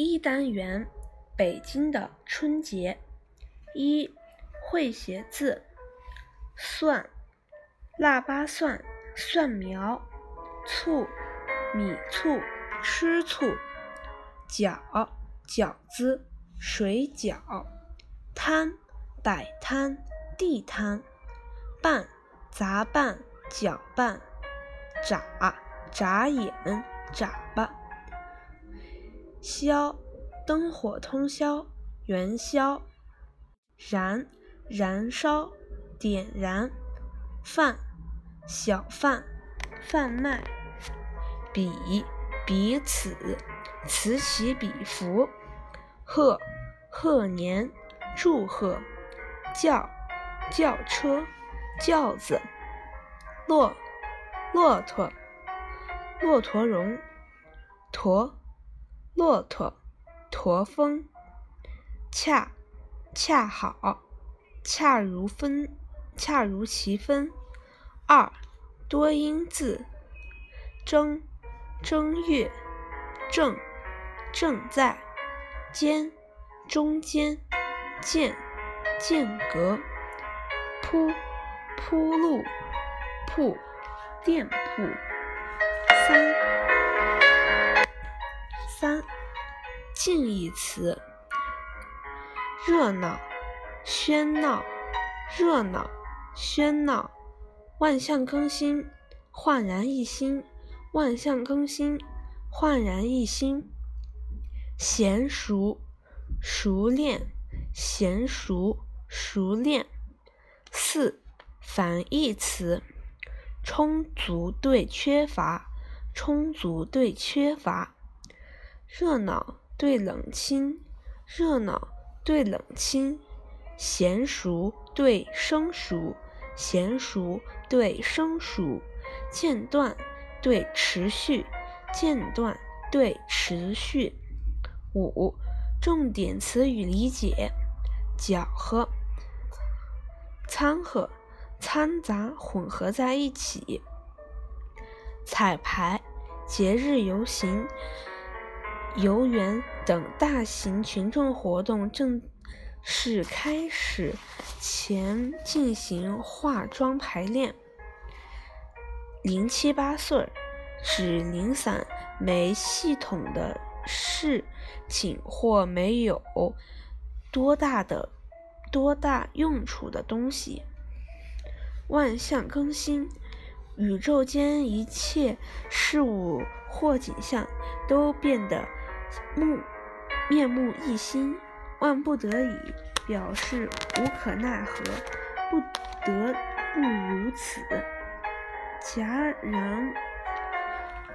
一单元：北京的春节。一、会写字。蒜，腊八蒜，蒜苗。醋，米醋，吃醋。饺，饺子，水饺。摊，摆摊，地摊。拌，杂拌，搅拌。眨，眨眼，眨巴。宵，灯火通宵，元宵；燃，燃烧，点燃；贩，小贩，贩卖；彼，彼此，此起彼伏；贺，贺年，祝贺；轿，轿车，轿子；骆，骆驼，骆驼绒；驼。骆驼，驼峰，恰，恰好，恰如分，恰如其分。二，多音字。正，正月。正，正在。间，中间。间，间隔。铺，铺路。铺，店铺。三。三，近义词：热闹、喧闹、热闹、喧闹；万象更新、焕然一新、万象更新、焕然一新；娴熟、熟练、娴熟、熟练。四，反义词：充足对缺乏，充足对缺乏。热闹对冷清，热闹对冷清；娴熟对生疏，娴熟对生疏；间断对持续，间断对持续。五、重点词语理解：搅和、掺和、掺杂、混合在一起；彩排、节日游行。游园等大型群众活动正式开始前进行化妆排练。零七八碎儿指零散没系统的事情或没有多大的多大用处的东西。万象更新，宇宙间一切事物或景象都变得。目面目一新，万不得已表示无可奈何，不得不如此。戛然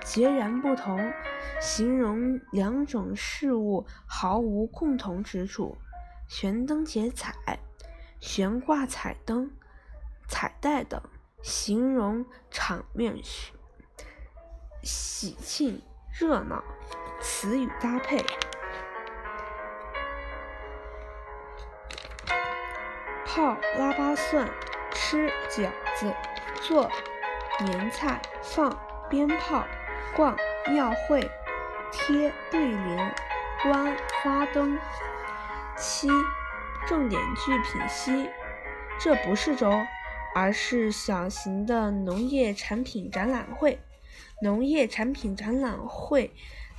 截然不同，形容两种事物毫无共同之处。悬灯结彩，悬挂彩灯、彩带等，形容场面喜庆热闹。词语搭配：泡腊八蒜，吃饺子，做年菜，放鞭炮，逛庙会，贴对联，观花灯。七，重点句品析：这不是粥，而是小型的农业产品展览会。农业产品展览会。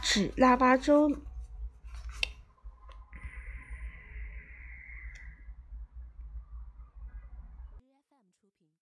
指腊八粥